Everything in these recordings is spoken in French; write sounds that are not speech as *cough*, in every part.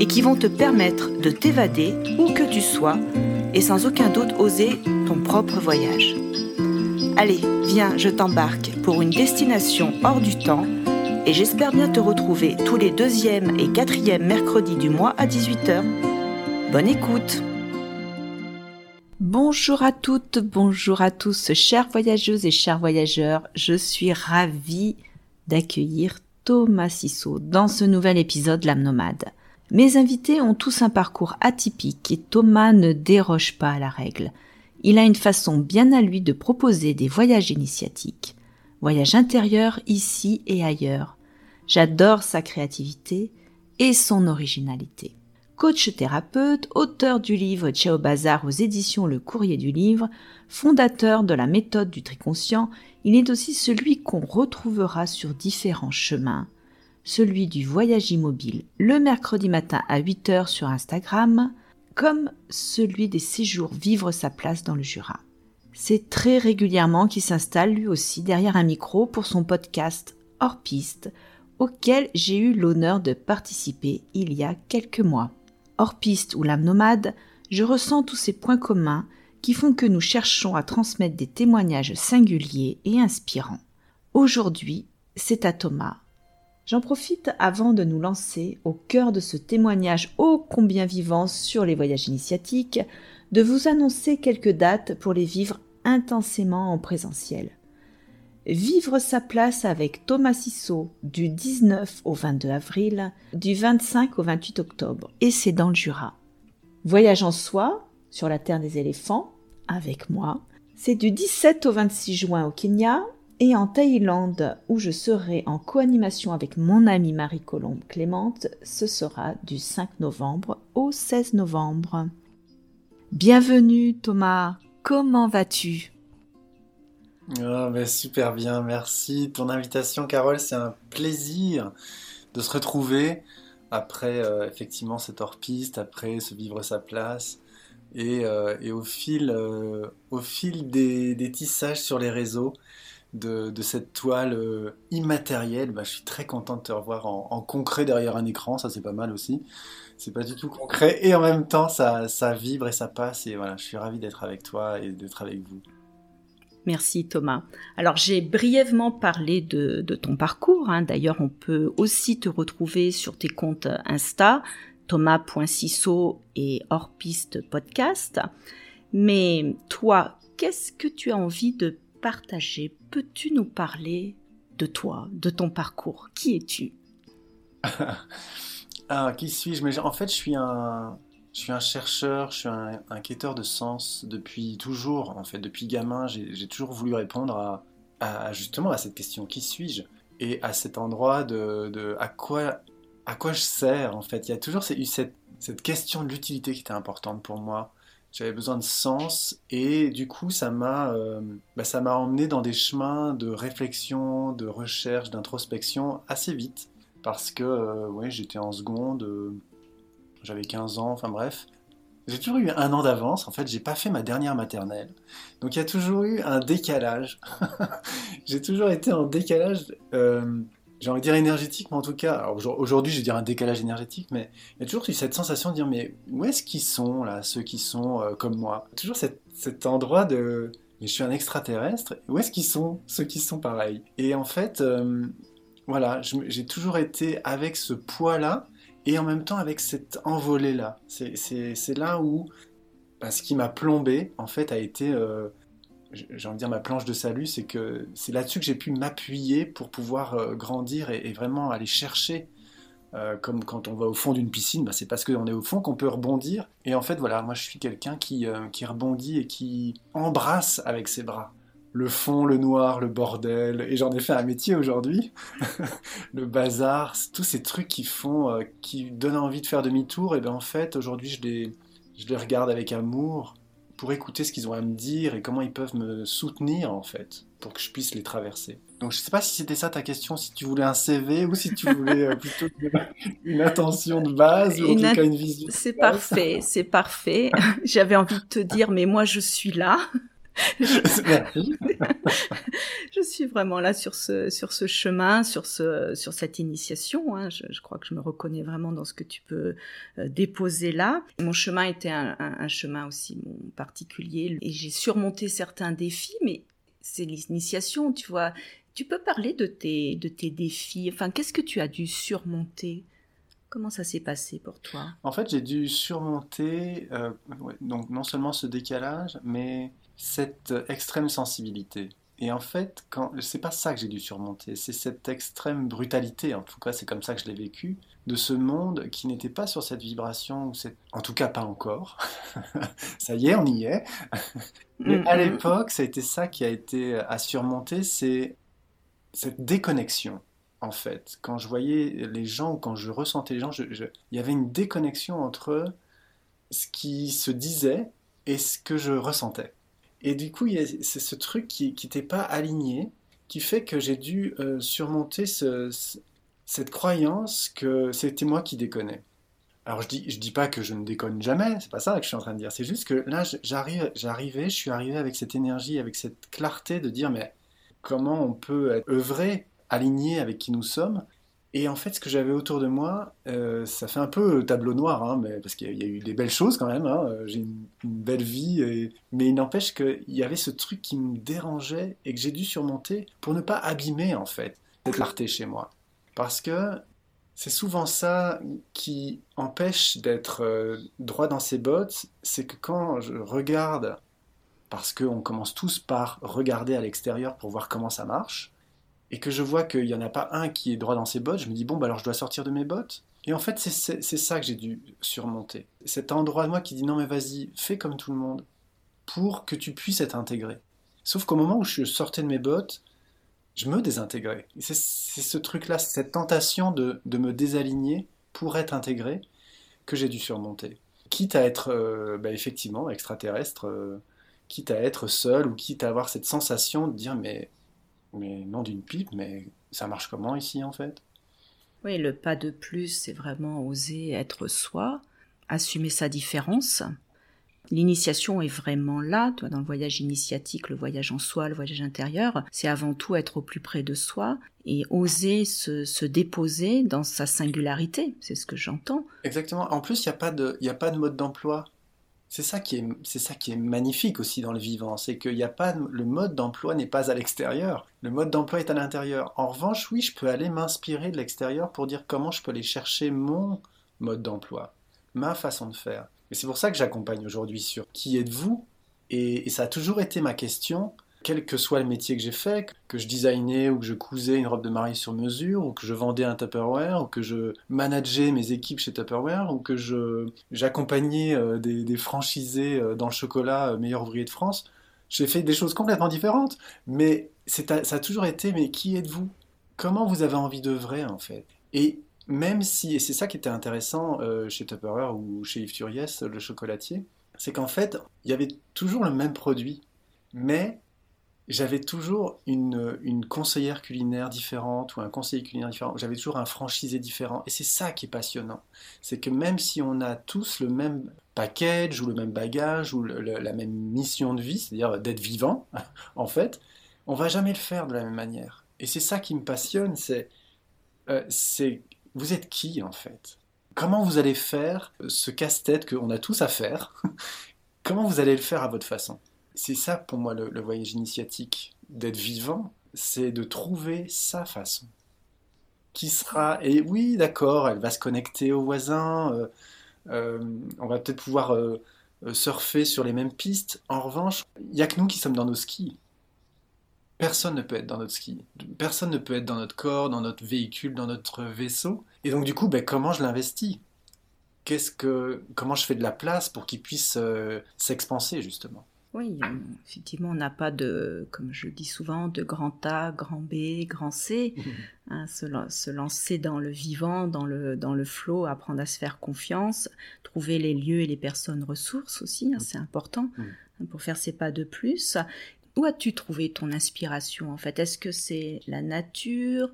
et qui vont te permettre de t'évader où que tu sois et sans aucun doute oser ton propre voyage. Allez, viens, je t'embarque pour une destination hors du temps et j'espère bien te retrouver tous les deuxième et quatrième mercredis du mois à 18h. Bonne écoute Bonjour à toutes, bonjour à tous, chères voyageuses et chers voyageurs, je suis ravie d'accueillir Thomas Sissot dans ce nouvel épisode L'âme nomade. Mes invités ont tous un parcours atypique et Thomas ne déroge pas à la règle. Il a une façon bien à lui de proposer des voyages initiatiques, voyages intérieurs ici et ailleurs. J'adore sa créativité et son originalité. Coach thérapeute, auteur du livre Ciao Bazar aux éditions Le Courrier du Livre, fondateur de la méthode du triconscient, il est aussi celui qu'on retrouvera sur différents chemins. Celui du voyage immobile le mercredi matin à 8h sur Instagram, comme celui des séjours vivre sa place dans le Jura. C'est très régulièrement qu'il s'installe lui aussi derrière un micro pour son podcast Hors piste, auquel j'ai eu l'honneur de participer il y a quelques mois. Hors piste ou l'âme nomade, je ressens tous ces points communs qui font que nous cherchons à transmettre des témoignages singuliers et inspirants. Aujourd'hui, c'est à Thomas. J'en profite avant de nous lancer au cœur de ce témoignage ô combien vivant sur les voyages initiatiques, de vous annoncer quelques dates pour les vivre intensément en présentiel. Vivre sa place avec Thomas Sissot du 19 au 22 avril, du 25 au 28 octobre, et c'est dans le Jura. Voyage en soi, sur la terre des éléphants, avec moi. C'est du 17 au 26 juin au Kenya et en Thaïlande où je serai en coanimation avec mon amie Marie-Colombe Clémente, ce sera du 5 novembre au 16 novembre. Bienvenue Thomas, comment vas-tu? Oh, Super bien, merci. Ton invitation Carole, c'est un plaisir de se retrouver après euh, effectivement cette hors-piste, après se vivre sa place. Et, euh, au fil, euh, au fil des, tissages sur les réseaux de, cette toile immatérielle, bah, je suis très content de te revoir en, concret derrière un écran, ça c'est pas mal aussi. C'est pas du tout concret et en même temps ça, ça vibre et ça passe et voilà, je suis ravi d'être avec toi et d'être avec vous. Merci Thomas. Alors j'ai brièvement parlé de, ton parcours. Hein. D'ailleurs, on peut aussi te retrouver sur tes comptes Insta, thomas.cisso et hors piste podcast. Mais toi, qu'est-ce que tu as envie de partager Peux-tu nous parler de toi, de ton parcours? Qui es-tu? *laughs* Ah, qui suis-je? Mais en fait, je suis un, je suis un chercheur, je suis un, quêteur de sens depuis toujours. En fait, depuis gamin, j'ai toujours voulu répondre à, justement à cette question qui suis-je? Et à cet endroit de, à quoi à quoi je sers en fait. Il y a toujours eu cette, cette question de l'utilité qui était importante pour moi. J'avais besoin de sens et du coup ça m'a euh, bah, ça m'a emmené dans des chemins de réflexion, de recherche, d'introspection assez vite parce que euh, j'étais en seconde, euh, j'avais 15 ans, enfin bref. J'ai toujours eu un an d'avance, en fait, j'ai pas fait ma dernière maternelle. Donc il y a toujours eu un décalage. *laughs* j'ai toujours été en décalage, euh, j'ai envie de dire énergétique, mais en tout cas, aujourd'hui je vais dire un décalage énergétique, mais il y a toujours eu cette sensation de dire, mais où est-ce qu'ils sont, là, ceux qui sont euh, comme moi? Toujours cet endroit de, mais je suis un extraterrestre, où est-ce qu'ils sont, ceux qui sont pareils? Et en fait, euh, voilà, j'ai toujours été avec ce poids-là, et en même temps avec cette envolée-là. C'est là où bah, ce qui m'a plombé, en fait, a été, euh, j'ai envie de dire ma planche de salut, c'est que c'est là-dessus que j'ai pu m'appuyer pour pouvoir euh, grandir et, vraiment aller chercher. Euh, comme quand on va au fond d'une piscine, bah, c'est parce qu'on est au fond qu'on peut rebondir. Et en fait, voilà, moi je suis quelqu'un qui, qui rebondit et qui embrasse avec ses bras. le fond, le noir, le bordel, et j'en ai fait un métier aujourd'hui. *laughs* le bazar, tous ces trucs qui font, euh, qui donnent envie de faire demi-tour, et bien en fait, aujourd'hui, je les, je les regarde avec amour pour écouter ce qu'ils ont à me dire et comment ils peuvent me soutenir en fait, pour que je puisse les traverser. Donc je sais pas si c'était ça ta question, si tu voulais un CV ou si tu voulais euh, *laughs* plutôt une attention de base ou en tout cas une vision. C'est parfait, c'est parfait. *laughs* J'avais envie de te dire, mais moi je suis là. *laughs* *laughs* *laughs* je suis vraiment là sur ce, sur ce chemin, sur, ce, sur cette initiation. Hein. Je, je, crois que je me reconnais vraiment dans ce que tu peux euh, déposer là. Mon chemin était un, un, un chemin aussi mon, particulier et j'ai surmonté certains défis, mais c'est l'initiation, tu vois. Tu peux parler de tes, de tes défis? Enfin, qu'est-ce que tu as dû surmonter? Comment ça s'est passé pour toi? En fait, j'ai dû surmonter euh, donc non seulement ce décalage, mais cette extrême sensibilité. Et en fait, quand c'est pas ça que j'ai dû surmonter, c'est cette extrême brutalité, en tout cas c'est comme ça que je l'ai vécu, de ce monde qui n'était pas sur cette vibration, en tout cas pas encore. *laughs* ça y est, on y est. Mais à mm-hmm. l'époque, ça a été ça qui a été à surmonter, c'est cette déconnexion. En fait, quand je voyais les gens, quand je ressentais les gens, il y avait une déconnexion entre ce qui se disait et ce que je ressentais. Et du coup, c'est ce truc qui n'était pas aligné, qui fait que j'ai dû euh, surmonter cette croyance que c'était moi qui déconnais. Alors je dis, je dis pas que je ne déconne jamais, c'est pas ça que je suis en train de dire. C'est juste que là, j'arrivais, je suis arrivé avec cette énergie, avec cette clarté de dire mais comment on peut être œuvrer, aligné avec qui nous sommes, et en fait, ce que j'avais autour de moi, euh, ça fait un peu tableau noir, hein, mais, parce qu'il y, a eu des belles choses quand même. Hein, euh, j'ai une, belle vie, mais il n'empêche qu'il y avait ce truc qui me dérangeait et que j'ai dû surmonter pour ne pas abîmer en fait cette clarté chez moi. Parce que c'est souvent ça qui empêche d'être euh, droit dans ses bottes, c'est que quand je regarde, parce qu'on commence tous par regarder à l'extérieur pour voir comment ça marche, et que je vois qu'il n'y en a pas un qui est droit dans ses bottes, je me dis, bon, bah alors je dois sortir de mes bottes. Et en fait, c'est ça que j'ai dû surmonter. Cet endroit de moi qui dit, non, mais vas-y, fais comme tout le monde, pour que tu puisses être intégré. Sauf qu'au moment où je sortais de mes bottes, je me désintégrais. C'est ce truc-là, cette tentation de, de, me désaligner pour être intégré que j'ai dû surmonter. Quitte à être, euh, bah, effectivement, extraterrestre, euh, quitte à être seul, ou quitte à avoir cette sensation de dire, mais mais non d'une pipe, mais ça marche comment ici en fait? Oui, le pas de plus, c'est vraiment oser être soi, assumer sa différence. L'initiation est vraiment là, toi, dans le voyage initiatique, le voyage en soi, le voyage intérieur, c'est avant tout être au plus près de soi et oser se, se déposer dans sa singularité, c'est ce que j'entends. Exactement. En plus, il n'y a, pas de, a pas de mode d'emploi. C'est ça qui est, c'est ça qui est magnifique aussi dans le vivant, c'est qu'il n'y a pas, le mode d'emploi n'est pas à l'extérieur, le mode d'emploi est à l'intérieur. En revanche, oui, je peux aller m'inspirer de l'extérieur pour dire comment je peux aller chercher mon mode d'emploi, ma façon de faire. Et c'est pour ça que j'accompagne aujourd'hui sur qui êtes-vous? Et ça a toujours été ma question quel que soit le métier que j'ai fait, que je designais ou que je cousais une robe de mariée sur mesure, ou que je vendais un Tupperware, ou que je manageais mes équipes chez Tupperware, ou que j'accompagnais euh, des, franchisés euh, dans le chocolat euh, meilleur ouvrier de France, j'ai fait des choses complètement différentes, mais ça a toujours été, mais qui êtes-vous? Comment vous avez envie d'œuvrer en fait? Et même si, et c'est ça qui était intéressant chez Tupperware ou chez Yves Turiès, le chocolatier, c'est qu'en fait, il y avait toujours le même produit, mais j'avais toujours une, conseillère culinaire différente ou un conseiller culinaire différent. J'avais toujours un franchisé différent. Et c'est ça qui est passionnant. C'est que même si on a tous le même package ou le même bagage ou la même mission de vie, c'est-à-dire d'être vivant, *laughs* en fait, on va jamais le faire de la même manière. Et c'est ça qui me passionne. C'est, euh, vous êtes qui en fait? Comment vous allez faire ce casse-tête qu'on a tous à faire? *laughs* Comment vous allez le faire à votre façon? C'est ça pour moi le, voyage initiatique, d'être vivant, c'est de trouver sa façon. Qui sera, et oui, d'accord, elle va se connecter aux voisins, euh, euh, on va peut-être pouvoir euh, surfer sur les mêmes pistes. En revanche, il n'y a que nous qui sommes dans nos skis. Personne ne peut être dans notre ski. Personne ne peut être dans notre corps, dans notre véhicule, dans notre vaisseau. Et donc, du coup, ben, comment je l'investis? Qu'est-ce que, Comment je fais de la place pour qu'il puisse s'expanser, justement? Oui, effectivement, on n'a pas de, comme je dis souvent, de grand A, grand B, grand C. Hein, se, lancer dans le vivant, dans le, dans le flot, apprendre à se faire confiance, trouver les lieux et les personnes ressources aussi, hein, c'est important mm. hein, pour faire ses pas de plus. Où as-tu trouvé ton inspiration en fait? Est-ce que c'est la nature,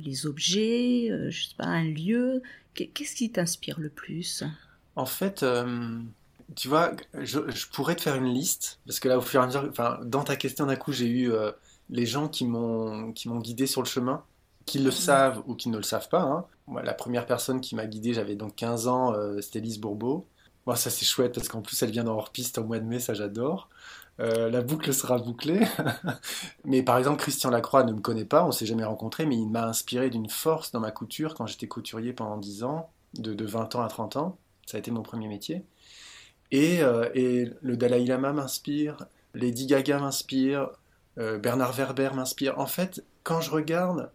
les objets, euh, je sais pas, un lieu? Qu'est-ce qui t'inspire le plus? En fait, euh, tu vois, je, pourrais te faire une liste, parce que là, au fur et à mesure, enfin, dans ta question d'un coup, j'ai eu euh, les gens qui m'ont guidé sur le chemin, qui le savent ou qui ne le savent pas. Hein. Moi, la première personne qui m'a guidé, j'avais donc 15 ans, euh, c'était Lise Bourbeau. Moi, ça c'est chouette parce qu'en plus, elle vient dans hors-piste au mois de mai, ça j'adore. Euh, la boucle sera bouclée. *laughs* mais par exemple, Christian Lacroix ne me connaît pas, on s'est jamais rencontré, mais il m'a inspiré d'une force dans ma couture quand j'étais couturier pendant 10 ans, de, de 20 ans à 30 ans. Ça a été mon premier métier. Euh, et, le Dalai Lama m'inspire, Lady Gaga m'inspire, euh, Bernard Werber m'inspire. En fait, quand je regarde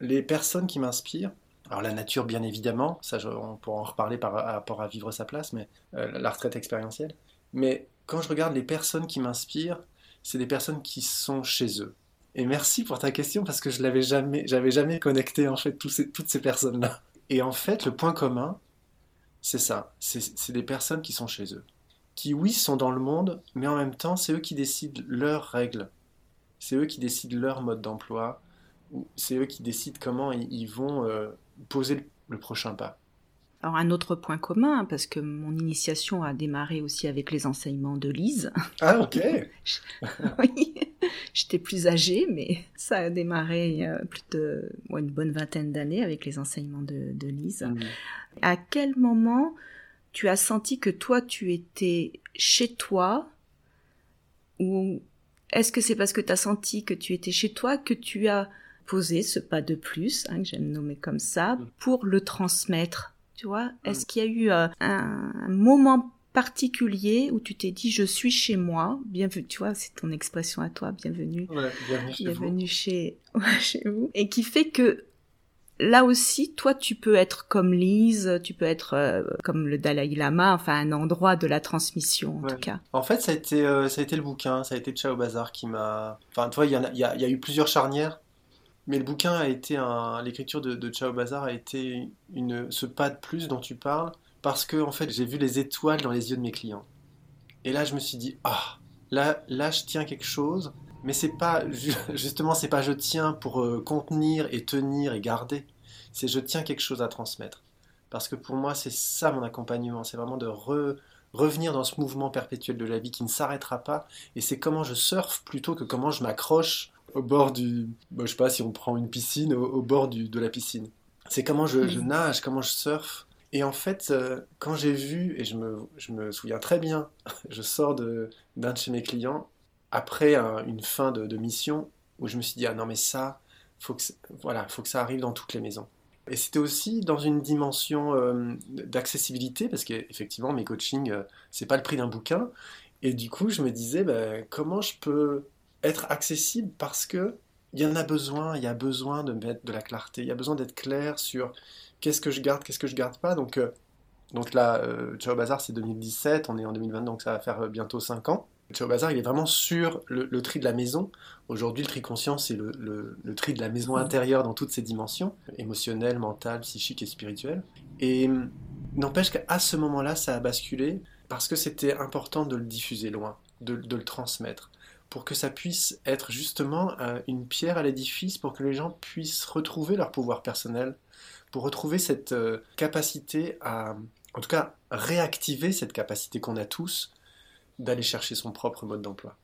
les personnes qui m'inspirent, alors la nature bien évidemment, ça on pourra en reparler par rapport à vivre sa place, mais euh, la retraite expérientielle. Mais quand je regarde les personnes qui m'inspirent, c'est des personnes qui sont chez eux. Et merci pour ta question parce que je l'avais jamais, j'avais jamais connecté en fait toutes ces personnes-là. Et en fait, le point commun, c'est ça, c'est des personnes qui sont chez eux qui, oui, sont dans le monde, mais en même temps, c'est eux qui décident leurs règles. C'est eux qui décident leur mode d'emploi. C'est eux qui décident comment ils vont euh, poser le prochain pas. Alors un autre point commun, parce que mon initiation a démarré aussi avec les enseignements de Lise. *laughs* Ah ok. *laughs* oui, j'étais plus âgée, mais ça a démarré il y a plus de une bonne vingtaine d'années avec les enseignements de, Lise. Mmh. À quel moment tu as senti que toi, tu étais chez toi Ou est-ce que c'est parce que tu as senti que tu étais chez toi que tu as posé ce pas de plus, hein, que j'aime nommer comme ça, mm. pour le transmettre Tu vois? Mm. Est-ce qu'il y a eu euh, un, moment particulier où tu t'es dit je suis chez moi, bienvenue, tu vois, c'est ton expression à toi, bienvenue, bienvenue, chez, *laughs* chez vous, et qui fait que là aussi, toi, tu peux être comme Lise, tu peux être euh, comme le Dalai Lama, enfin un endroit de la transmission en tout cas. En fait, ça a été, euh, ça a été le bouquin, ça a été Chao Bazar qui m'a. Enfin, tu vois, il y, a, y, a, eu plusieurs charnières, mais le bouquin a été un. L'écriture de, de Chao Bazar a été une, ce pas de plus dont tu parles, parce que en fait, j'ai vu les étoiles dans les yeux de mes clients. Et là, je me suis dit, ah, là, là, je tiens quelque chose mais c'est pas *laughs* justement c'est pas je tiens pour euh, contenir et tenir et garder. C'est je tiens quelque chose à transmettre. Parce que pour moi c'est ça mon accompagnement, c'est vraiment de revenir dans ce mouvement perpétuel de la vie qui ne s'arrêtera pas. Et c'est comment je surfe plutôt que comment je m'accroche au bord du, bah, je sais pas si on prend une piscine, au, bord de la piscine. C'est comment je, nage, comment je surfe. Et en fait, euh, quand j'ai vu, et je me, je me souviens très bien, *laughs* je sors d'un de chez mes clients après une fin de, mission où je me suis dit ah non mais ça faut voilà faut que ça arrive dans toutes les maisons. Et c'était aussi dans une dimension euh, d'accessibilité parce qu'effectivement mes coachings euh, c'est pas le prix d'un bouquin. Et du coup je me disais ben, comment je peux être accessible parce que il y en a besoin il y a besoin de mettre de la clarté il y a besoin d'être clair sur qu'est-ce que je garde qu'est-ce que je garde pas. Donc euh, donc là Ciao Bazar c'est 2017 on est en 2020 donc ça va faire bientôt 5 ans Ciao Bazar, il est vraiment sur le, tri de la maison. Aujourd'hui, le tri conscient, c'est le, tri de la maison intérieure dans toutes ses dimensions, émotionnelle, mentale, psychique et spirituelle. Et hum, n'empêche qu'à ce moment-là, ça a basculé parce que c'était important de le diffuser loin, de, le transmettre, pour que ça puisse être justement euh, une pierre à l'édifice, pour que les gens puissent retrouver leur pouvoir personnel, pour retrouver cette euh, capacité à, en tout cas, réactiver cette capacité qu'on a tous d'aller chercher son propre mode d'emploi.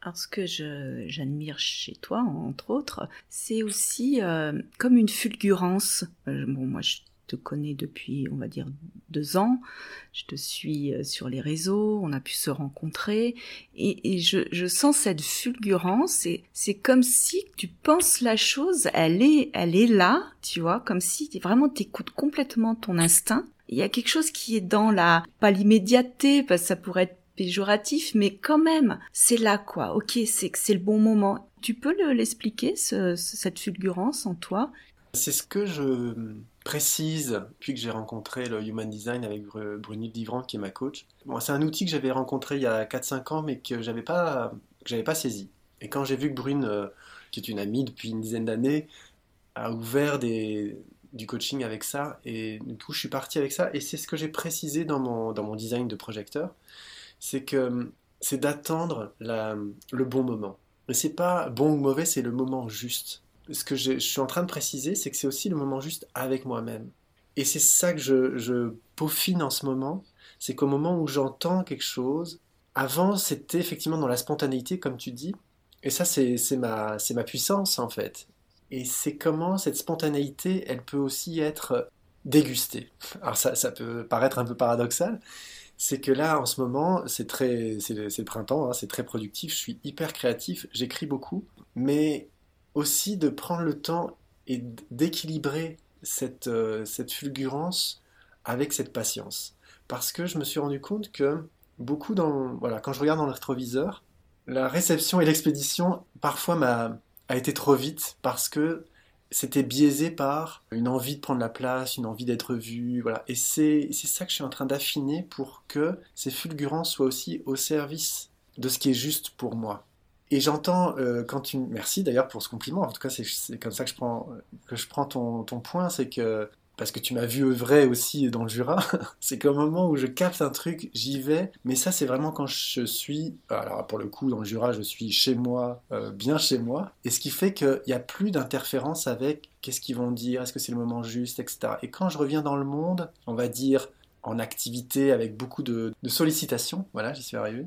Alors ce que j'admire chez toi, entre autres, c'est aussi euh, comme une fulgurance. Euh, bon, moi je te connais depuis, on va dire, deux ans. Je te suis euh, sur les réseaux, on a pu se rencontrer, et, je, sens cette fulgurance. Et c'est comme si tu penses la chose, elle est, elle est là, tu vois, comme si vraiment t'écoutes complètement ton instinct. Il y a quelque chose qui est dans la, pas l'immédiateté, parce que ça pourrait être péjoratif, mais quand même, c'est là quoi. Ok, c'est c'est le bon moment. Tu peux l'expliquer, cette fulgurance en toi? C'est ce que je précise depuis que j'ai rencontré le Human Design avec Brunil Divrand, qui est ma coach. Bon, c'est un outil que j'avais rencontré il y a 4-5 ans, mais que j'avais pas, pas saisi. Et quand j'ai vu que Brune, euh, qui est une amie depuis une dizaine d'années, a ouvert du coaching avec ça, et du coup je suis parti avec ça, et c'est ce que j'ai précisé dans mon, dans mon design de projecteur, c'est que c'est d'attendre le bon moment. Mais c'est pas bon ou mauvais, c'est le moment juste. Ce que je, suis en train de préciser, c'est que c'est aussi le moment juste avec moi-même. Et c'est ça que je, je peaufine en ce moment, c'est qu'au moment où j'entends quelque chose, avant c'était effectivement dans la spontanéité, comme tu dis, et ça c'est ma, ma puissance en fait. Et c'est comment cette spontanéité, elle peut aussi être dégustée. Alors ça, ça peut paraître un peu paradoxal, c'est que là, en ce moment, c'est très, c'est le, printemps, hein, c'est très productif, je suis hyper créatif, j'écris beaucoup, mais aussi de prendre le temps et d'équilibrer cette, euh, cette fulgurance avec cette patience. Parce que je me suis rendu compte que beaucoup dans, voilà, quand je regarde dans le rétroviseur, la réception et l'expédition parfois m'a a été trop vite parce que c'était biaisé par une envie de prendre la place, une envie d'être vu, voilà. Et c'est ça que je suis en train d'affiner pour que ces fulgurances soient aussi au service de ce qui est juste pour moi. Et j'entends euh, quand tu... Merci d'ailleurs pour ce compliment, en tout cas c'est comme ça que je prends, que je prends ton, ton point, c'est que parce que tu m'as vu œuvrer aussi dans le Jura, *laughs* c'est qu'au moment où je capte un truc, j'y vais. Mais ça, c'est vraiment quand je suis, alors pour le coup, dans le Jura, je suis chez moi, euh, bien chez moi. Et ce qui fait qu'il n'y a plus d'interférence avec qu'est-ce qu'ils vont dire, est-ce que c'est le moment juste, etc. Et quand je reviens dans le monde, on va dire en activité avec beaucoup de, sollicitations, voilà, j'y suis arrivé,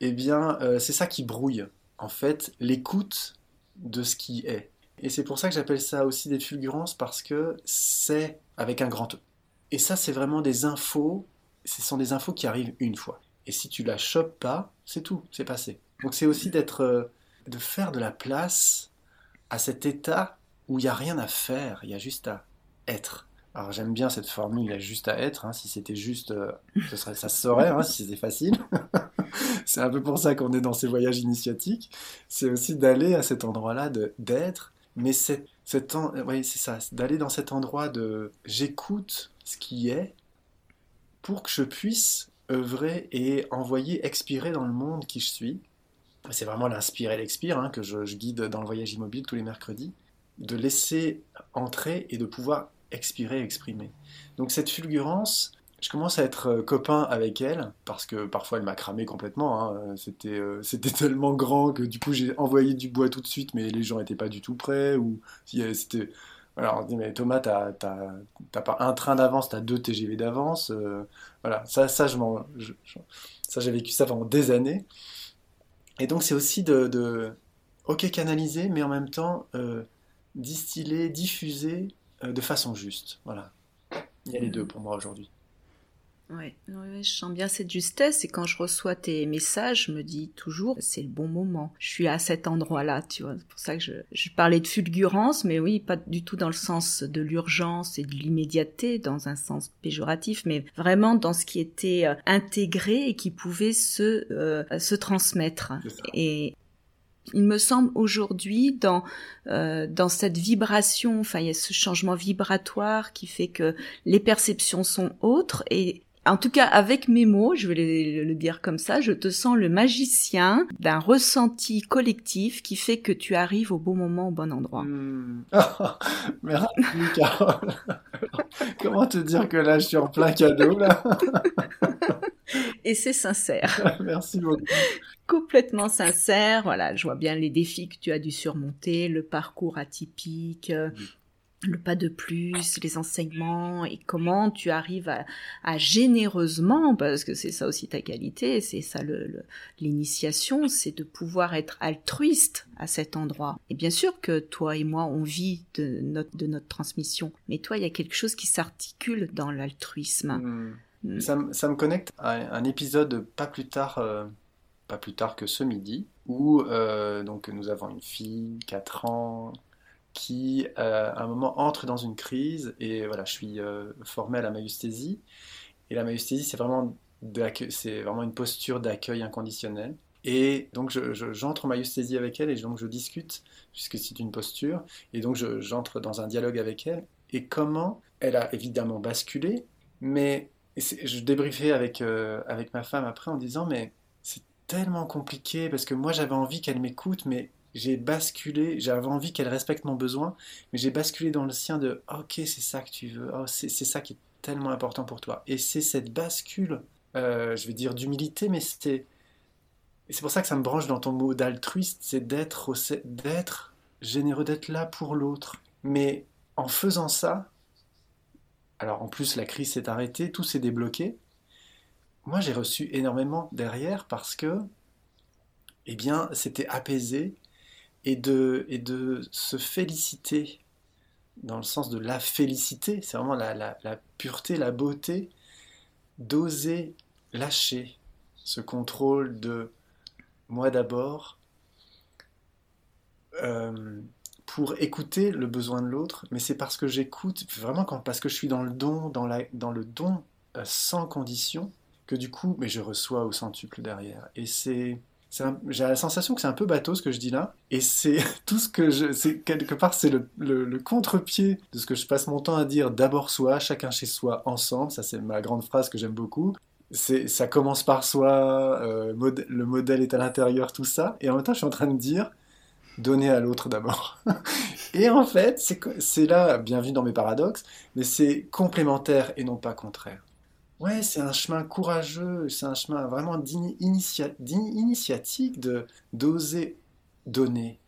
eh bien, euh, c'est ça qui brouille, en fait, l'écoute de ce qui est. Et c'est pour ça que j'appelle ça aussi des fulgurances, parce que c'est avec un grand E. Et ça, c'est vraiment des infos, ce sont des infos qui arrivent une fois. Et si tu la chopes pas, c'est tout, c'est passé. Donc c'est aussi d'être, euh, de faire de la place à cet état où il n'y a rien à faire, il y a juste à être. Alors j'aime bien cette formule, il y a juste à être. Hein. Si c'était juste, euh, ça se saurait, hein, si c'était facile. *laughs* c'est un peu pour ça qu'on est dans ces voyages initiatiques. C'est aussi d'aller à cet endroit-là, d'être mais c'est oui, c'est ça, d'aller dans cet endroit de j'écoute ce qui est pour que je puisse œuvrer et envoyer expirer dans le monde qui je suis. C'est vraiment l'inspire et l'expire hein, que je, je, guide dans le voyage immobile tous les mercredis, de laisser entrer et de pouvoir expirer, exprimer. Donc cette fulgurance, je commence à être euh, copain avec elle parce que parfois elle m'a cramé complètement. Hein. C'était, euh, *laughs* c'était tellement grand que du coup j'ai envoyé du bois tout de suite, mais les gens n'étaient pas du tout prêts. Ou c'était, voilà, on dit mais Thomas, t'as, t'as, pas un train d'avance, t'as deux TGV d'avance. Euh, voilà, ça, ça je m'en, ça j'ai vécu ça pendant des années. Et donc c'est aussi de, de, ok canaliser, mais en même temps distiller, diffuser de façon juste. Voilà, il y a les deux pour moi aujourd'hui. Ouais, je sens bien cette justesse et quand je reçois tes messages, je me dis toujours c'est le bon moment. Je suis à cet endroit-là, tu vois. C'est pour ça que je, je, parlais de fulgurance, mais oui, pas du tout dans le sens de l'urgence et de l'immédiateté, dans un sens péjoratif, mais vraiment dans ce qui était euh, intégré et qui pouvait se euh, se transmettre. Et il me semble aujourd'hui dans euh, dans cette vibration, enfin il y a ce changement vibratoire qui fait que les perceptions sont autres et en tout cas, avec mes mots, je vais le, dire comme ça, je te sens le magicien d'un ressenti collectif qui fait que tu arrives au bon moment, au bon endroit. Hmm. *laughs* merci, Carole. *laughs* Comment te dire que là, je suis en plein cadeau, là? *laughs* Et c'est sincère. merci beaucoup. Complètement sincère. Voilà, je vois bien les défis que tu as dû surmonter, le parcours atypique, le pas de plus, les enseignements et comment tu arrives à, généreusement, parce que c'est ça aussi ta qualité, c'est ça l'initiation, c'est de pouvoir être altruiste à cet endroit. Et bien sûr que toi et moi, on vit de notre, de notre transmission, mais toi, il y a quelque chose qui s'articule dans l'altruisme. Hmm. Hmm. Ça, me connecte à un épisode pas plus tard, euh, pas plus tard que ce midi, où euh, donc nous avons une fille, 4 ans, qui, euh, à un moment, entre dans une crise. Et voilà, je suis euh, formé à la maïesthésie. Et la maïesthésie, c'est vraiment, vraiment une posture d'accueil inconditionnel. Et donc, j'entre en maïesthésie avec elle et donc je discute, puisque c'est une posture. Et donc, j'entre dans un dialogue avec elle. Et comment elle a évidemment basculé, mais je débriefais avec, euh, avec ma femme après en disant, mais c'est tellement compliqué parce que moi j'avais envie qu'elle m'écoute, mais j'ai basculé, j'avais envie qu'elle respecte mon besoin, mais j'ai basculé dans le sien de, ok, c'est ça que tu veux, oh, c'est ça qui est tellement important pour toi. Et c'est cette bascule, euh, je vais dire d'humilité, mais c'était... c'est pour ça que ça me branche dans ton mot d'altruiste, c'est d'être, d'être généreux, d'être là pour l'autre. Mais en faisant ça, alors en plus la crise s'est arrêtée, tout s'est débloqué. Moi j'ai reçu énormément derrière parce que, eh bien, c'était apaisé et de, et de se féliciter dans le sens de la félicité, c'est vraiment la, la, pureté, la beauté, d'oser lâcher ce contrôle de moi d'abord, euh, pour écouter le besoin de l'autre, mais c'est parce que j'écoute, vraiment quand, parce que je suis dans le don, dans, la, dans le don euh, sans condition, que du coup, mais je reçois au centuple derrière. Et c'est, j'ai la sensation que c'est un peu bateau ce que je dis là, et c'est *laughs* tout ce que je, c'est quelque part c'est le, contre-pied de ce que je passe mon temps à dire. D'abord soi, chacun chez soi, ensemble. Ça c'est ma grande phrase que j'aime beaucoup. Ça commence par soi, euh, le modèle est à l'intérieur, tout ça. Et en même temps, je suis en train de dire, donner à l'autre d'abord. *laughs* et en fait, c'est là, bien vu dans mes paradoxes, mais c'est complémentaire et non pas contraire. Ouais, c'est un chemin courageux, c'est un chemin vraiment d'initiatique de d'oser donner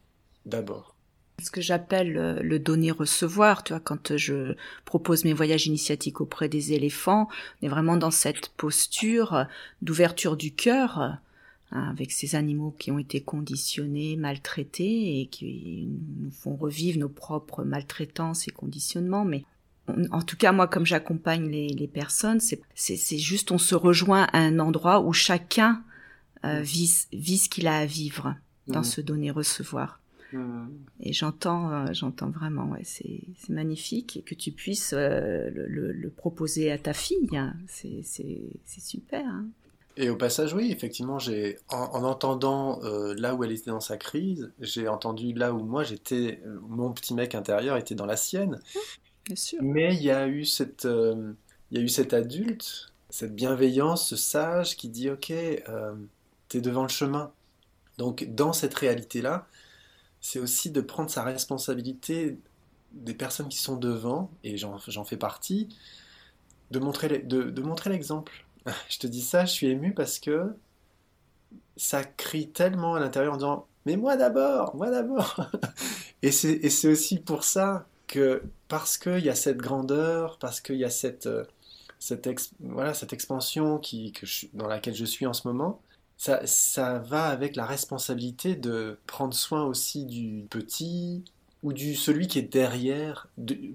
d'abord. Ce que j'appelle euh, le donner-recevoir, tu vois, quand je propose mes voyages initiatiques auprès des éléphants, on est vraiment dans cette posture d'ouverture du cœur, Hein, avec ces animaux qui ont été conditionnés, maltraités et qui nous font revivre nos propres maltraitances et conditionnements. Mais en tout cas, moi, comme j'accompagne les, personnes, c'est juste on se rejoint à un endroit où chacun euh, vit, ce qu'il a à vivre dans mmh. ce donner-recevoir. Mmh. Et j'entends, euh, j'entends vraiment, ouais, c'est magnifique et que tu puisses euh, le, proposer à ta fille, hein. c'est super. Hein. Et au passage, oui, effectivement, j'ai en, entendant euh, là où elle était dans sa crise, j'ai entendu là où moi j'étais, mon petit mec intérieur était dans la sienne. Mais il y a eu cette, euh, il y a eu cet adulte, cette bienveillance, ce sage qui dit, ok, t'es devant le chemin. Donc dans cette réalité-là, c'est aussi de prendre sa responsabilité des personnes qui sont devant, et j'en fais partie, de montrer, de montrer l'exemple. *laughs* Je te dis ça, je suis ému parce que ça crie tellement à l'intérieur en disant Mais moi d'abord, moi d'abord. *laughs* Et c'est aussi pour ça que, parce qu'il y a cette grandeur, parce qu'il y a cette, euh, cette, voilà, cette expansion qui, que dans laquelle je suis en ce moment, ça, ça va avec la responsabilité de prendre soin aussi du petit ou du celui qui est derrière.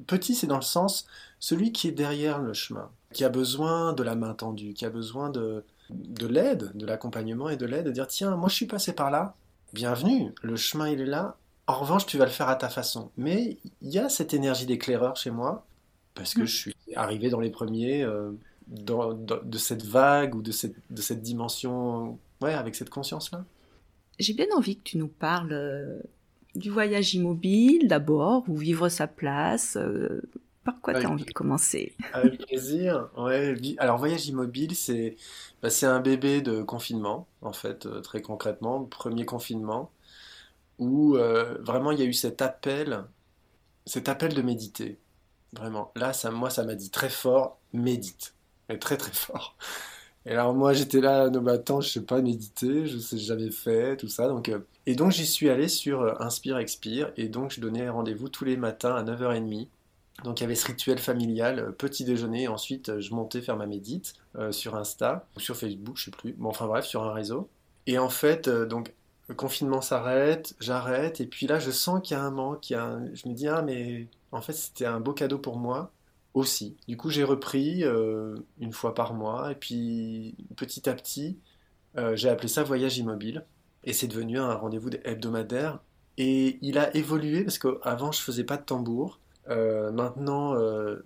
petit, c'est dans le sens celui qui est derrière le chemin qui a besoin de la main tendue, qui a besoin de, de l'aide, de l'accompagnement et de l'aide, de dire tiens, moi je suis passé par là, bienvenue, le chemin il est là, en revanche tu vas le faire à ta façon. Mais il y a cette énergie d'éclaireur chez moi, parce que mm. je suis arrivé dans les premiers euh, de cette vague ou de cette, de cette dimension, ouais, avec cette conscience-là. J'ai bien envie que tu nous parles euh, du voyage immobile d'abord, ou vivre sa place. Euh, par quoi tu as envie de commencer? Avec plaisir. Ouais. Alors, Voyage Immobile, c'est bah, un bébé de confinement, en fait, très concrètement, premier confinement, où euh, vraiment il y a eu cet appel, cet appel de méditer. Vraiment. Là, ça, moi, ça m'a dit très fort, médite. Et très, très fort. *laughs* Et alors, moi, j'étais là, non, mais attends, je sais pas méditer, je sais jamais fait, tout ça. Donc, euh, Et donc, j'y suis allé sur Inspire, Expire, et donc, je donnais rendez-vous tous les matins à 9h30 donc il y avait ce rituel familial, euh, petit déjeuner, ensuite euh, je montais faire ma médite euh, sur Insta ou sur Facebook, je sais plus. Bon, enfin bref, sur un réseau. Et en fait, donc le confinement s'arrête, j'arrête, et puis là je sens qu'il y a un manque, il y a je me dis ah mais en fait c'était un beau cadeau pour moi aussi. Du coup j'ai repris une fois par mois, et puis petit à petit j'ai appelé ça voyage immobile, et c'est devenu un rendez-vous hebdomadaire. Et il a évolué parce qu'avant je faisais pas de tambour. Euh, maintenant, euh,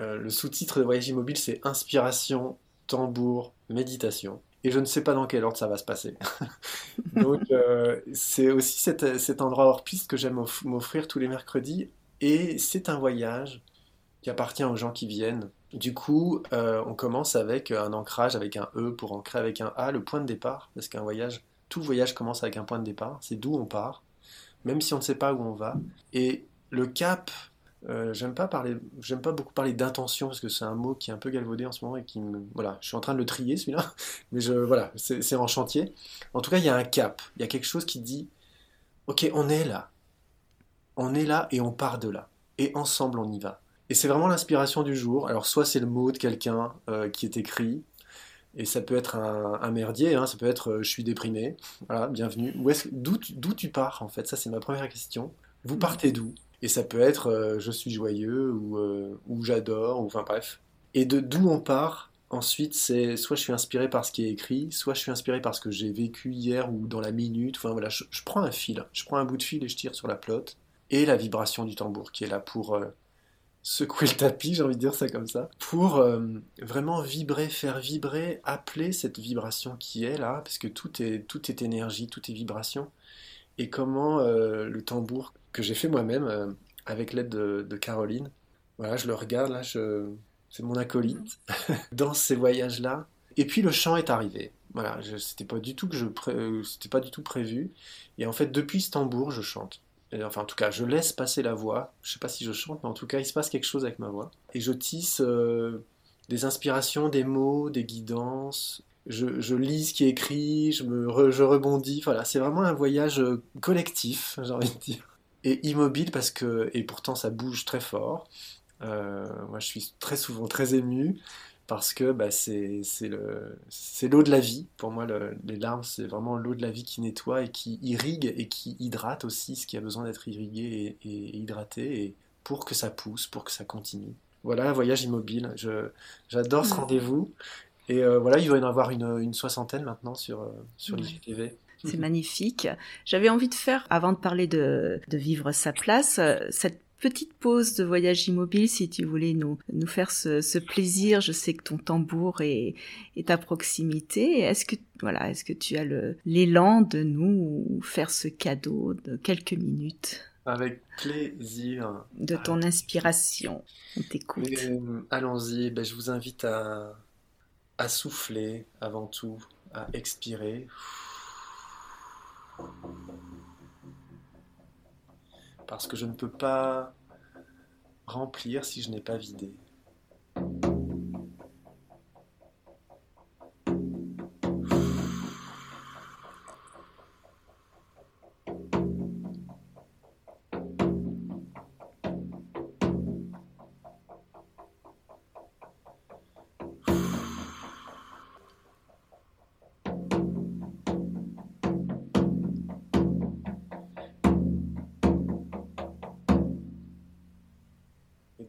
euh, le sous-titre de Voyage Immobile, c'est Inspiration, tambour, méditation. Et je ne sais pas dans quel ordre ça va se passer. *laughs* Donc, c'est aussi cet, endroit hors piste que j'aime m'offrir tous les mercredis. Et c'est un voyage qui appartient aux gens qui viennent. Du coup, euh, on commence avec un ancrage avec un E pour ancrer avec un A, le point de départ, parce qu'un voyage, tout voyage commence avec un point de départ, c'est d'où on part, même si on ne sait pas où on va. Et le cap, euh, j'aime pas parler, j'aime pas beaucoup parler d'intention parce que c'est un mot qui est un peu galvaudé en ce moment et qui me, voilà, je suis en train de le trier celui-là, *laughs* mais je, voilà, c'est en chantier. En tout cas, il y a un cap, il y a quelque chose qui dit, ok, on est là, on est là et on part de là, et ensemble on y va. Et c'est vraiment l'inspiration du jour. Alors soit c'est le mot de quelqu'un euh, qui est écrit, et ça peut être un, merdier, hein, ça peut être euh, je suis déprimé, voilà, bienvenue. D'où tu pars en fait? Ça c'est ma première question. Vous partez d'où? Et ça peut être euh, je suis joyeux ou, ou j'adore, ou enfin bref. Et de d'où on part Ensuite, c'est soit je suis inspiré par ce qui est écrit, soit je suis inspiré par ce que j'ai vécu hier ou dans la minute. Enfin voilà, je, prends un fil, je prends un bout de fil et je tire sur la plotte. Et la vibration du tambour qui est là pour secouer le tapis, j'ai envie de dire ça comme ça, pour euh, vraiment vibrer, faire vibrer, appeler cette vibration qui est là, parce que tout est, tout est énergie, tout est vibration, et comment euh, le tambour que j'ai fait moi-même euh, avec l'aide de, Caroline, voilà, je le regarde là, je... c'est mon acolyte *laughs* dans ces voyages-là, et puis le chant est arrivé. Voilà, c'était pas du tout que je, c'était pas du tout prévu, et en fait depuis ce tambour, je chante enfin en tout cas, je laisse passer la voix. Je sais pas si je chante, mais en tout cas, il se passe quelque chose avec ma voix. Et je tisse euh, des inspirations, des mots, des guidances. Je, lis ce qui est écrit, je, me je rebondis. Voilà, c'est vraiment un voyage euh, collectif, *laughs* j'ai envie de dire. Et immobile parce que, et pourtant ça bouge très fort. Euh, moi, je suis très souvent très ému parce que bah, c'est l'eau de la vie. Pour moi, les larmes, c'est vraiment l'eau de la vie qui nettoie et qui irrigue et qui hydrate aussi ce qui a besoin d'être irrigué et, hydraté et pour que ça pousse, pour que ça continue. Voilà, un voyage immobile. J'adore ce mm. rendez-vous. Et euh, voilà, il va y en avoir une, soixantaine maintenant sur, euh, sur l'IGTV. C'est *laughs* magnifique. J'avais envie de faire, avant de parler de, de vivre sa place, euh, cette petite pause de voyage immobile si tu voulais nous, nous faire ce, plaisir. Je sais que ton tambour est, est à proximité. Est-ce que, voilà, est-ce que tu as l'élan de nous faire ce cadeau de quelques minutes? Avec plaisir. De ton inspiration. On t'écoute. Euh, allons-y. Ben, je vous invite à, à souffler avant tout, à expirer parce que je ne peux pas remplir si je n'ai pas vidé.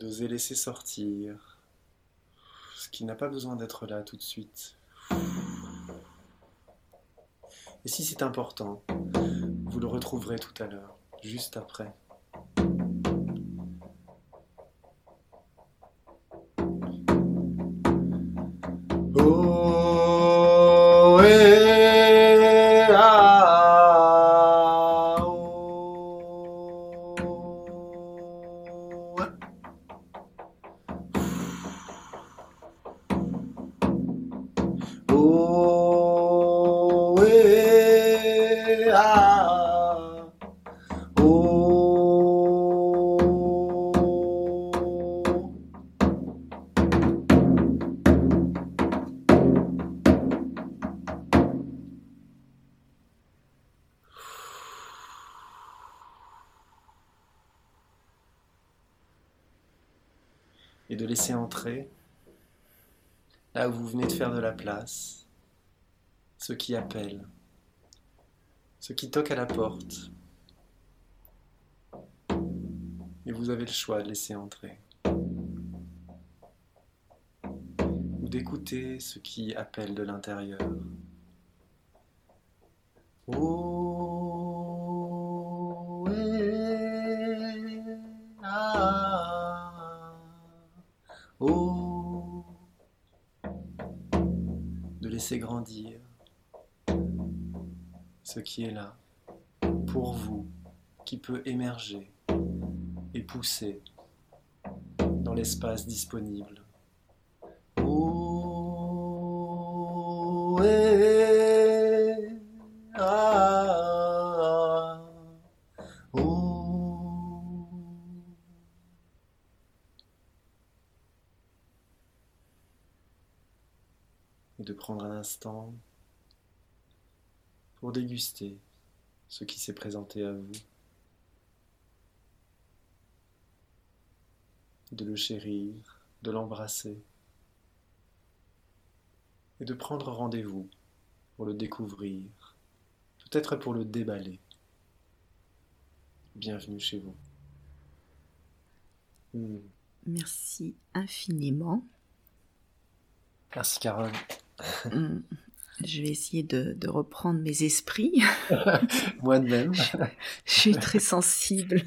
D'oser laisser sortir ce qui n'a pas besoin d'être là tout de suite. Et si c'est important, vous le retrouverez tout à l'heure, juste après. Laisser entrer, là où vous venez de faire de la place, ceux qui appellent, ceux qui toquent à la porte. Et vous avez le choix de laisser entrer. Ou d'écouter ceux qui appellent de l'intérieur. Oh, de laisser grandir ce qui est là pour vous, qui peut émerger et pousser dans l'espace disponible. Eh, ah, Et de prendre un instant pour déguster ce qui s'est présenté à vous. De le chérir, de l'embrasser et de prendre rendez-vous pour le découvrir, peut-être pour le déballer. Bienvenue chez vous. Hmm. Merci infiniment. Merci Carole. Hmm. Je vais essayer de, reprendre mes esprits. *laughs* Moi de même. Je suis très sensible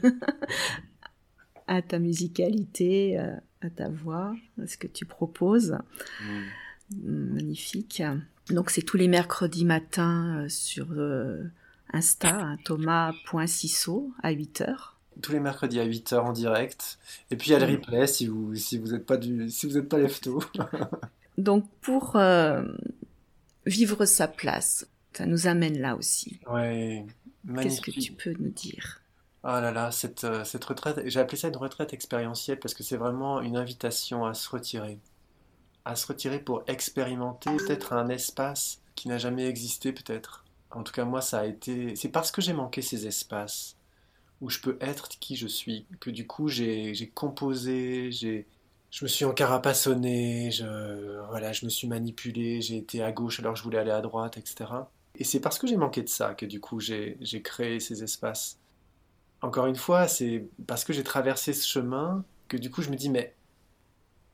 à ta musicalité, euh, à ta voix, à ce que tu proposes. Hmm. Magnifique. Donc c'est tous les mercredis matins euh, sur euh, Insta, hein, thomas.cisso à 8h. Tous les mercredis à 8h en direct. Et puis il y a le replay si vous si vous n'êtes pas du si vous êtes pas lefto. *laughs* Donc pour euh, vivre sa place, ça nous amène là aussi. Ouais. Qu'est-ce que tu peux nous dire? Oh là là, cette, cette retraite, j'ai appelé ça une retraite expérientielle parce que c'est vraiment une invitation à se retirer à se retirer pour expérimenter peut-être un espace qui n'a jamais existé peut-être. En tout cas moi ça a été... C'est parce que j'ai manqué ces espaces où je peux être qui je suis que du coup j'ai composé, j'ai... Je me suis encarapassonné, je, voilà, je me suis manipulé, j'ai été à gauche alors je voulais aller à droite, etc. Et c'est parce que j'ai manqué de ça que du coup j'ai créé ces espaces. Encore une fois, c'est parce que j'ai traversé ce chemin que du coup je me dis mais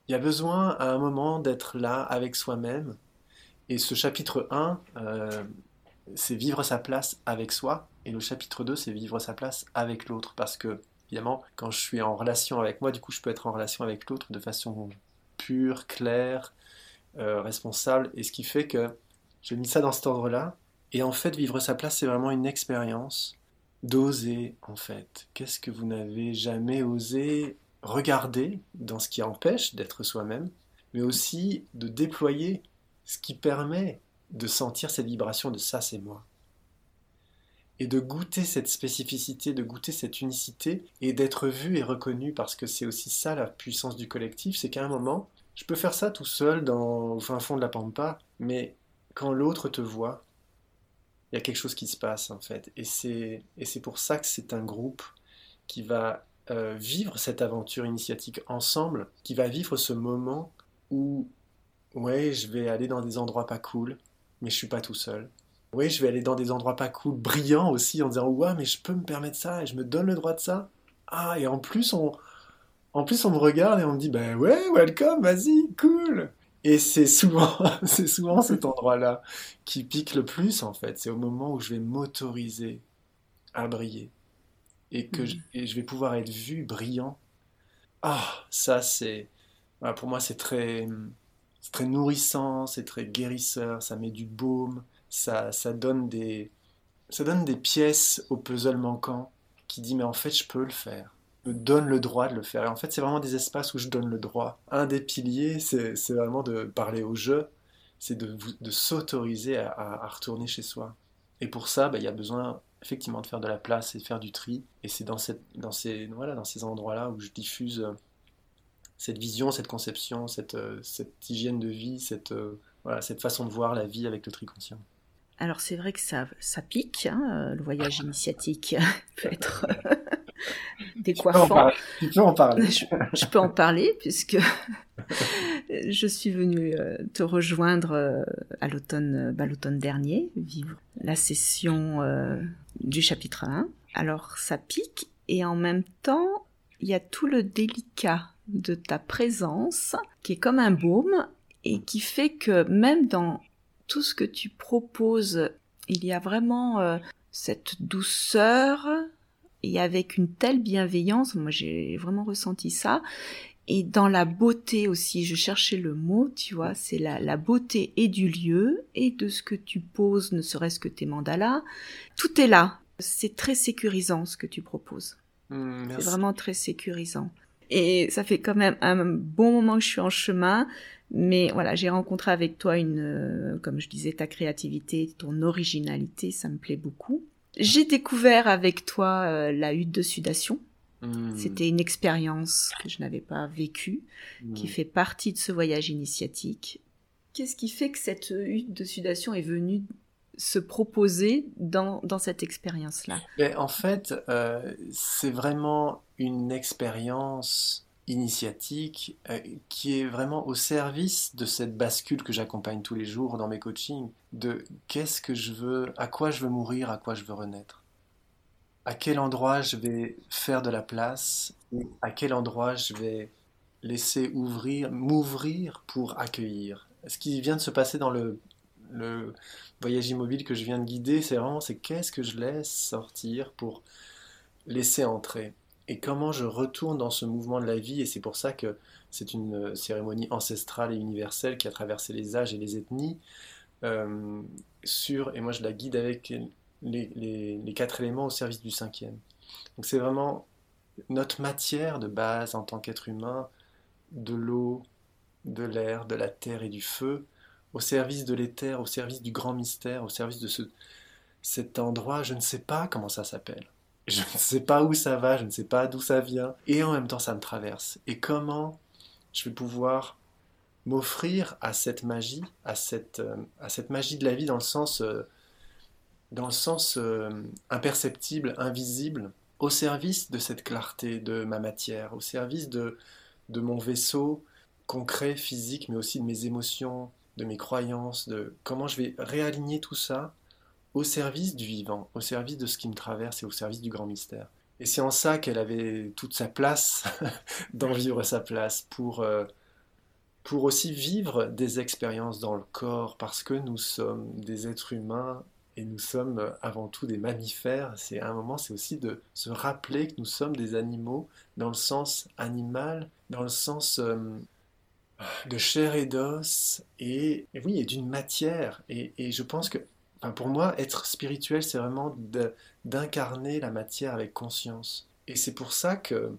il y a besoin à un moment d'être là avec soi-même. Et ce chapitre 1, euh, c'est vivre sa place avec soi. Et le chapitre 2, c'est vivre sa place avec l'autre. Parce que, évidemment, quand je suis en relation avec moi, du coup, je peux être en relation avec l'autre de façon pure, claire, euh, responsable. Et ce qui fait que j'ai mis ça dans cet ordre-là. Et en fait, vivre sa place, c'est vraiment une expérience d'oser, en fait. Qu'est-ce que vous n'avez jamais osé regarder dans ce qui empêche d'être soi-même, mais aussi de déployer ce qui permet de sentir cette vibration de ça c'est moi. Et de goûter cette spécificité, de goûter cette unicité, et d'être vu et reconnu, parce que c'est aussi ça la puissance du collectif, c'est qu'à un moment, je peux faire ça tout seul dans, au fin fond de la pampa, mais quand l'autre te voit, il y a quelque chose qui se passe en fait. Et c'est pour ça que c'est un groupe qui va euh, vivre cette aventure initiatique ensemble, qui va vivre ce moment où, ouais, je vais aller dans des endroits pas cool, mais je suis pas tout seul. Ouais, je vais aller dans des endroits pas cool, brillants aussi, en disant, ouais, mais je peux me permettre ça et je me donne le droit de ça. Ah, et en plus, on, en plus, on me regarde et on me dit, ben ouais, welcome, vas-y, cool. Et c'est souvent, *laughs* c'est souvent cet endroit-là qui pique le plus, en fait. C'est au moment où je vais m'autoriser à briller et que mm. je, vais pouvoir être vu brillant. Ah, ça c'est, pour moi c'est très, très nourrissant, c'est très guérisseur, ça met du baume, ça, ça donne des, ça donne des pièces au puzzle manquant qui dit mais en fait je peux le faire me donne le droit de le faire. Et en fait, c'est vraiment des espaces où je donne le droit. Un des piliers, c'est vraiment de parler au jeu, c'est de, s'autoriser à, retourner chez soi. Et pour ça, bah, il y a besoin effectivement de faire de la place et de faire du tri. Et c'est dans, dans ces, voilà, dans ces endroits-là où je diffuse euh, cette vision, cette conception, cette, euh, cette hygiène de vie, cette, euh, voilà, cette façon de voir la vie avec le tri conscient. Alors c'est vrai que ça, ça pique, hein, le voyage initiatique *laughs* peut être décoiffant. Tu peux en parler. Je, peux en parler puisque *laughs* je suis venue te rejoindre à l'automne, bah, l'automne dernier, vivre la session du chapitre 1. Alors ça pique et en même temps, il y a tout le délicat de ta présence qui est comme un baume et qui fait que même dans tout ce que tu proposes, il y a vraiment euh, cette douceur et avec une telle bienveillance, moi j'ai vraiment ressenti ça. Et dans la beauté aussi, je cherchais le mot, tu vois, c'est la, la beauté et du lieu et de ce que tu poses, ne serait-ce que tes mandalas. Tout est là. C'est très sécurisant ce que tu proposes. Hmm, c'est vraiment très sécurisant. Et ça fait quand même un bon moment que je suis en chemin. Mais voilà, j'ai rencontré avec toi une, euh, comme je disais, ta créativité, ton originalité, ça me plaît beaucoup. J'ai découvert avec toi euh, la hutte de sudation. Hmm. C'était une expérience que je n'avais pas vécue, qui hmm. fait partie de ce voyage initiatique. Qu'est-ce qui fait que cette hutte de sudation est venue se proposer dans, dans cette expérience-là? En fait, euh, c'est vraiment une expérience initiatique euh, qui est vraiment au service de cette bascule que j'accompagne tous les jours dans mes coachings, de qu'est-ce que je veux, à quoi je veux mourir, à quoi je veux renaître. À quel endroit je vais faire de la place, à quel endroit je vais laisser ouvrir, m'ouvrir pour accueillir. Ce qui vient de se passer dans le, le voyage immobile que je viens de guider, c'est vraiment c'est qu'est-ce que je laisse sortir pour laisser entrer et comment je retourne dans ce mouvement de la vie. Et c'est pour ça que c'est une euh, cérémonie ancestrale et universelle qui a traversé les âges et les ethnies. Euh, sur, et moi je la guide avec les, les, quatre éléments au service du cinquième. Donc c'est vraiment notre matière de base en tant qu'être humain, de l'eau, de l'air, de la terre et du feu, au service de l'éther, au service du grand mystère, au service de ce, cet endroit, je ne sais pas comment ça s'appelle. Je ne sais pas où ça va, je ne sais pas d'où ça vient. Et en même temps, ça me traverse. Et comment je vais pouvoir m'offrir à cette magie, à cette, euh, magie de la vie dans le sens, euh, dans sens euh, imperceptible, invisible, au service de cette clarté de ma matière, au service de, de mon vaisseau concret, physique, mais aussi de mes émotions, de mes croyances, de comment je vais réaligner tout ça au service du vivant, au service de ce qui me traverse et au service du grand mystère. Et c'est en ça qu'elle avait toute sa place *laughs* d'en vivre sa place pour, euh, pour aussi vivre des expériences dans le corps, parce que nous sommes des êtres humains et nous sommes avant tout des mammifères. C'est un moment, c'est aussi de se rappeler que nous sommes des animaux dans le sens animal, dans le sens euh, de chair et d'os, et, oui, et d'une matière. Et, je pense que, pour moi, être spirituel, c'est vraiment d'incarner la matière avec conscience. Et c'est pour ça que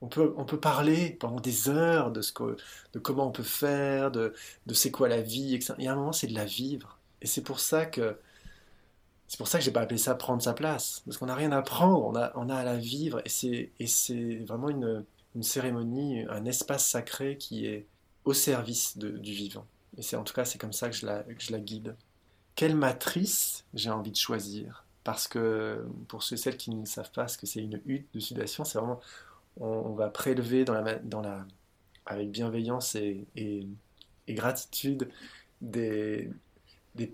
on peut, on peut parler pendant des heures de, ce que, de comment on peut faire, de, de c'est quoi la vie, etc. Et à un moment, c'est de la vivre. Et c'est pour ça que c'est pour ça que j'ai pas appelé ça prendre sa place, parce qu'on n'a rien à prendre, on a, on a à la vivre, et c'est, et c'est vraiment une, une cérémonie, un espace sacré qui est, au service du vivant. Et c'est en tout cas c'est comme ça que je, la, je la guide. Quelle matrice j'ai envie de choisir? Parce que pour ceux et celles qui ne savent pas ce que c'est une hutte de sudation, c'est vraiment on, va prélever dans la, avec bienveillance et, gratitude des,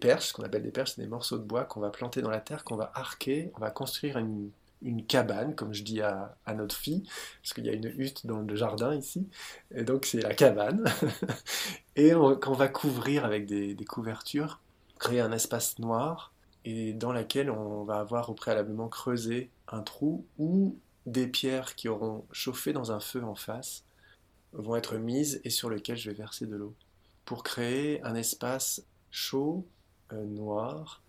perches, ce qu'on appelle des perches, c'est des morceaux de bois qu'on va planter dans la terre, qu'on va arquer, on va construire une cabane, comme je dis à, notre fille, parce qu'il y a une hutte dans le jardin ici, et donc c'est la cabane, *laughs* et qu'on va couvrir avec des, couvertures, créer un espace noir, et dans laquelle on va avoir au préalablement creusé un trou où des pierres qui auront chauffé dans un feu en face vont être mises et sur lequel je vais verser de l'eau, pour créer un espace chaud, euh, noir,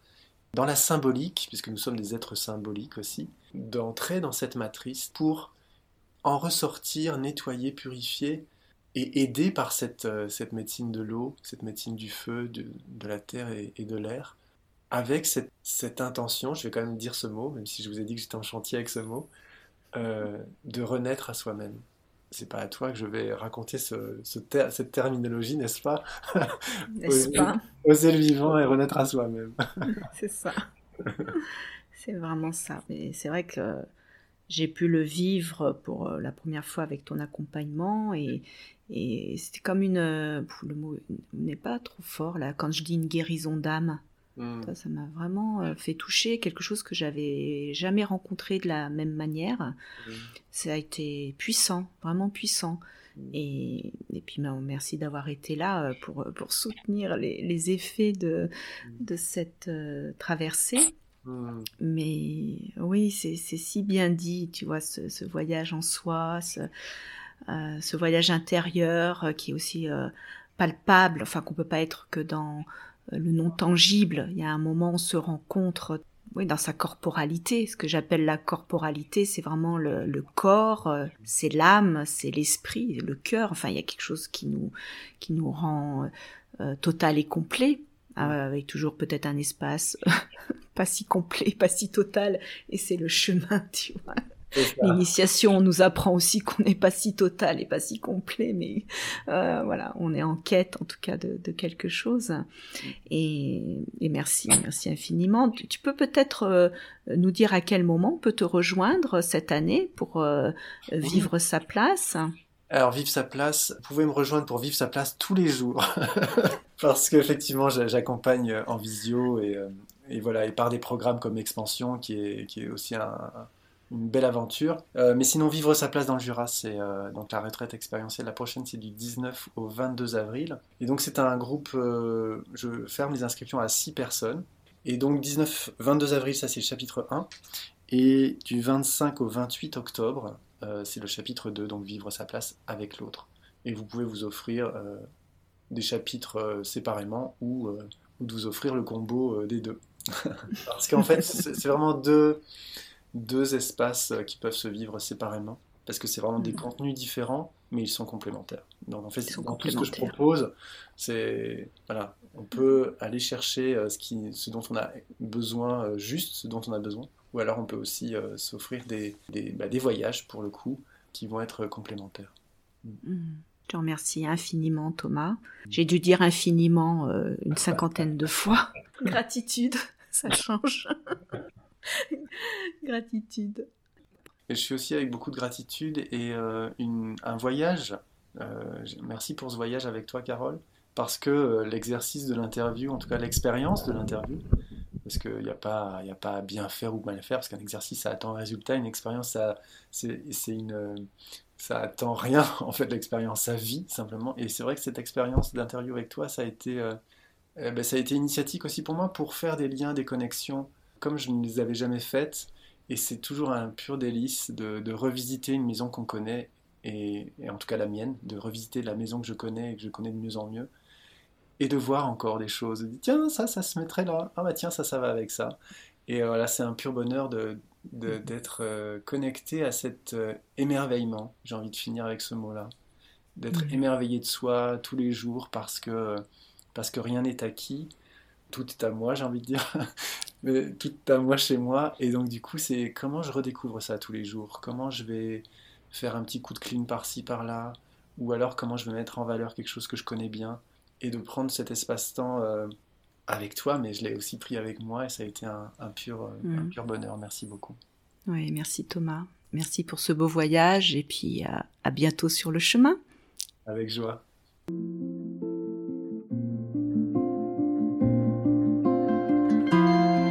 dans la symbolique, puisque nous sommes des êtres symboliques aussi, d'entrer dans cette matrice pour en ressortir, nettoyer, purifier et aider par cette, euh, cette médecine de l'eau, cette médecine du feu, de, la terre et, de l'air, avec cette, cette, intention, je vais quand même dire ce mot, même si je vous ai dit que j'étais en chantier avec ce mot, euh, de renaître à soi-même. C'est pas à toi que je vais raconter ce, cette terminologie, n'est-ce pas? N'est-ce pas? Oser le vivant et renaître à soi-même. *laughs* C'est ça. C'est vraiment ça. Mais c'est vrai que j'ai pu le vivre pour euh, la première fois avec ton accompagnement et, et c'était comme une. Le mot n'est pas trop fort là. Quand je dis une guérison d'âme, hmm. ça m'a vraiment euh, fait toucher quelque chose que j'avais jamais rencontré de la même manière. Hmm. Ça a été puissant, vraiment puissant. Hmm. Et, et, puis ben, merci d'avoir été là euh, pour, pour soutenir les, les effets de, de cette traversée. Hmm. Mais oui, c'est si bien dit, tu vois, ce, voyage en soi, ce, euh, voyage intérieur euh, qui est aussi euh, palpable, enfin qu'on peut pas être que dans le non tangible. Il y a un moment, on se rencontre oui, dans sa corporalité. Ce que j'appelle la corporalité, c'est vraiment le, corps, euh, c'est l'âme, c'est l'esprit, le cœur. Enfin, il y a quelque chose qui nous, qui nous rend total et complet, avec toujours peut-être un espace *laughs* pas si complet, pas si total, et c'est le chemin, tu vois. L'initiation nous apprend aussi qu'on n'est pas si total et pas si complet, mais euh, voilà, on est en quête en tout cas de, quelque chose. Et, merci, merci infiniment. Tu, peux peut-être euh, nous dire à quel moment on peut te rejoindre cette année pour euh, vivre sa place? Alors, Vive sa place, vous pouvez me rejoindre pour Vivre sa place tous les jours. *laughs* Parce qu'effectivement, j'accompagne en visio et, et, voilà, et par des programmes comme Expansion, qui est, qui est aussi un, une belle aventure. Euh, mais sinon, vivre sa place dans le Jura, c'est euh, donc la retraite expérientielle. La prochaine, c'est du 19 au 22 avril. Et donc, c'est un groupe, euh, je ferme les inscriptions à 6 personnes. Et donc, 19-22 avril, ça c'est le chapitre 1. Et du 25 au 28 octobre, c'est le chapitre 2, donc vivre sa place avec l'autre. Et vous pouvez vous offrir des chapitres séparément ou, ou de vous offrir le combo des deux. *laughs* Parce qu'en fait, c'est vraiment deux deux espaces euh, qui peuvent se vivre séparément, parce que c'est vraiment des mhm. contenus différents, mais ils sont complémentaires. Donc en fait, dans tout ce que je propose, c'est voilà, on peut aller chercher euh, ce, qui, ce dont on a besoin euh, juste, ce dont on a besoin, ou alors on peut aussi s'offrir des, des, bah, des, voyages pour le coup qui vont être complémentaires. Mhm. Je te remercie infiniment, Thomas. J'ai dû dire infiniment une cinquantaine de fois. *laughs* Gratitude, *laughs* ça change. gratitude. Et je suis aussi avec beaucoup de gratitude et euh, un voyage. Euh, merci pour ce voyage avec toi, Carole, parce que euh, l'exercice de l'interview, en tout cas l'expérience de l'interview, parce qu'il n'y a, pas, à bien faire ou mal faire, parce qu'un exercice, ça attend un résultat, une expérience, ça, attend rien, *laughs* en fait, l'expérience, ça vit simplement. Et c'est vrai que cette expérience d'interview avec toi, été, eh ben, ça a été initiatique aussi pour moi pour faire des liens, des connexions comme je ne les avais jamais faites. Et c'est toujours un pur délice de, revisiter une maison qu'on connaît, et, en tout cas la mienne, de revisiter la maison que je connais et que je connais de mieux en mieux, et de voir encore des choses. De tiens, ça, ça se mettrait là. Ah bah tiens, ça, ça va avec ça. Et euh, voilà, c'est un pur bonheur de, d'être euh, connecté à cet euh, émerveillement. J'ai envie de finir avec ce mot-là. D'être émerveillé de soi tous les jours parce que, parce que rien n'est acquis. Tout est à moi, j'ai envie de dire. *laughs* mais tout à moi chez moi. Et donc, du coup, c'est comment je redécouvre ça tous les jours? Comment je vais faire un petit coup de clean par-ci, par-là? Ou alors, comment je vais mettre en valeur quelque chose que je connais bien? Et de prendre cet espace-temps euh, avec toi, mais je l'ai aussi pris avec moi et ça a été un, pur, euh, un mm. pur bonheur. Merci beaucoup. Oui, merci Thomas. Merci pour ce beau voyage et puis à bientôt sur le chemin. Avec joie.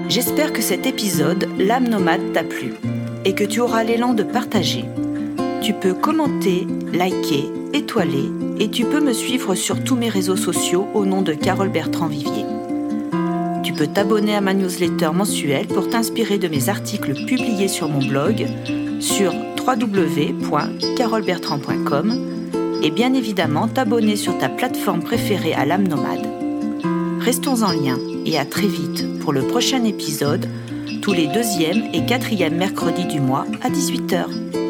J'espère que cet épisode, L'âme nomade, t'a plu et que tu auras l'élan de partager. Tu peux commenter, liker, étoiler et tu peux me suivre sur tous mes réseaux sociaux au nom de Carole Bertrand Vivier. Tu peux t'abonner à ma newsletter mensuelle pour t'inspirer de mes articles publiés sur mon blog sur www.carolebertrand.com et bien évidemment t'abonner sur ta plateforme préférée à l'âme nomade. Restons en lien et à très vite pour le prochain épisode, tous les deuxième et quatrième mercredis du mois à 18h.